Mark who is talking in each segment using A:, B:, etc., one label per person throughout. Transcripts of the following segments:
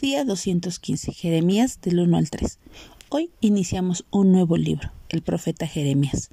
A: Día 215. Jeremías del 1 al 3. Hoy iniciamos un nuevo libro, el profeta Jeremías.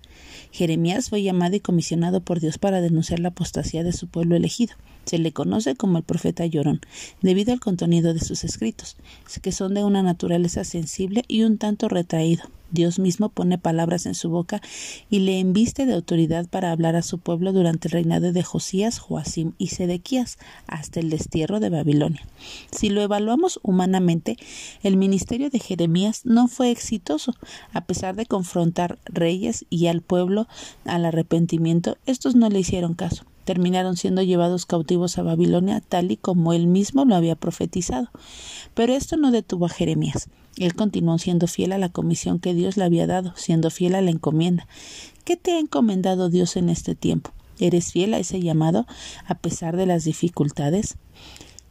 A: Jeremías fue llamado y comisionado por Dios para denunciar la apostasía de su pueblo elegido. Se le conoce como el profeta llorón, debido al contenido de sus escritos, que son de una naturaleza sensible y un tanto retraído, Dios mismo pone palabras en su boca y le enviste de autoridad para hablar a su pueblo durante el reinado de Josías, Joacim y Sedequías, hasta el destierro de Babilonia. Si lo evaluamos humanamente, el ministerio de Jeremías no fue exitoso. A pesar de confrontar reyes y al pueblo al arrepentimiento, estos no le hicieron caso terminaron siendo llevados cautivos a Babilonia tal y como él mismo lo había profetizado. Pero esto no detuvo a Jeremías. Él continuó siendo fiel a la comisión que Dios le había dado, siendo fiel a la encomienda. ¿Qué te ha encomendado Dios en este tiempo? ¿Eres fiel a ese llamado a pesar de las dificultades?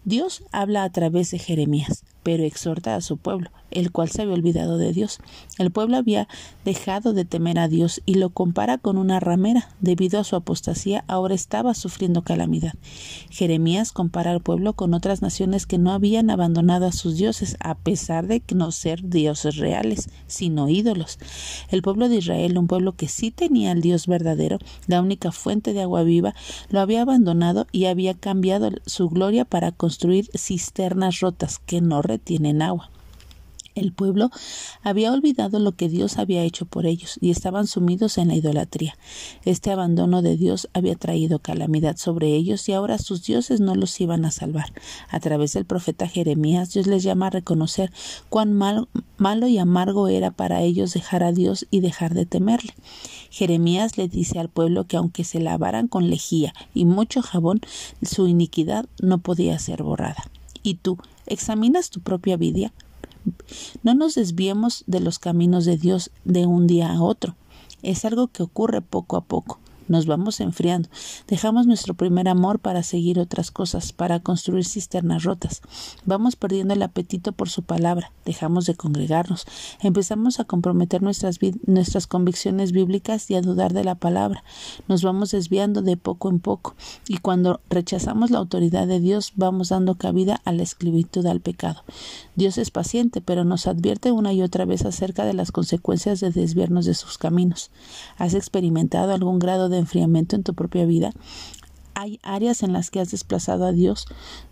A: Dios habla a través de Jeremías pero exhorta a su pueblo, el cual se había olvidado de Dios. El pueblo había dejado de temer a Dios y lo compara con una ramera. Debido a su apostasía, ahora estaba sufriendo calamidad. Jeremías compara al pueblo con otras naciones que no habían abandonado a sus dioses, a pesar de no ser dioses reales, sino ídolos. El pueblo de Israel, un pueblo que sí tenía al Dios verdadero, la única fuente de agua viva, lo había abandonado y había cambiado su gloria para construir cisternas rotas que no tienen agua. El pueblo había olvidado lo que Dios había hecho por ellos y estaban sumidos en la idolatría. Este abandono de Dios había traído calamidad sobre ellos y ahora sus dioses no los iban a salvar. A través del profeta Jeremías, Dios les llama a reconocer cuán malo y amargo era para ellos dejar a Dios y dejar de temerle. Jeremías le dice al pueblo que aunque se lavaran con lejía y mucho jabón, su iniquidad no podía ser borrada. ¿Y tú examinas tu propia vida? No nos desviemos de los caminos de Dios de un día a otro. Es algo que ocurre poco a poco nos vamos enfriando. Dejamos nuestro primer amor para seguir otras cosas, para construir cisternas rotas. Vamos perdiendo el apetito por su palabra, dejamos de congregarnos, empezamos a comprometer nuestras, nuestras convicciones bíblicas y a dudar de la palabra. Nos vamos desviando de poco en poco y cuando rechazamos la autoridad de Dios vamos dando cabida a la esclavitud al pecado. Dios es paciente, pero nos advierte una y otra vez acerca de las consecuencias de desviarnos de sus caminos. ¿Has experimentado algún grado de enfriamiento en tu propia vida? ¿Hay áreas en las que has desplazado a Dios?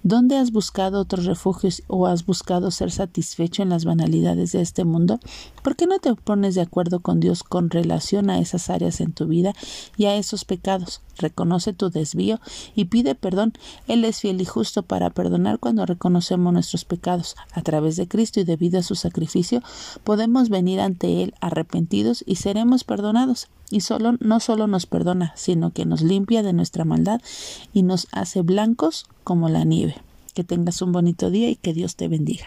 A: ¿Dónde has buscado otros refugios o has buscado ser satisfecho en las banalidades de este mundo? ¿Por qué no te pones de acuerdo con Dios con relación a esas áreas en tu vida y a esos pecados? Reconoce tu desvío y pide perdón. Él es fiel y justo para perdonar cuando reconocemos nuestros pecados. A través de Cristo y debido a su sacrificio podemos venir ante Él arrepentidos y seremos perdonados y solo no solo nos perdona, sino que nos limpia de nuestra maldad y nos hace blancos como la nieve. Que tengas un bonito día y que Dios te bendiga.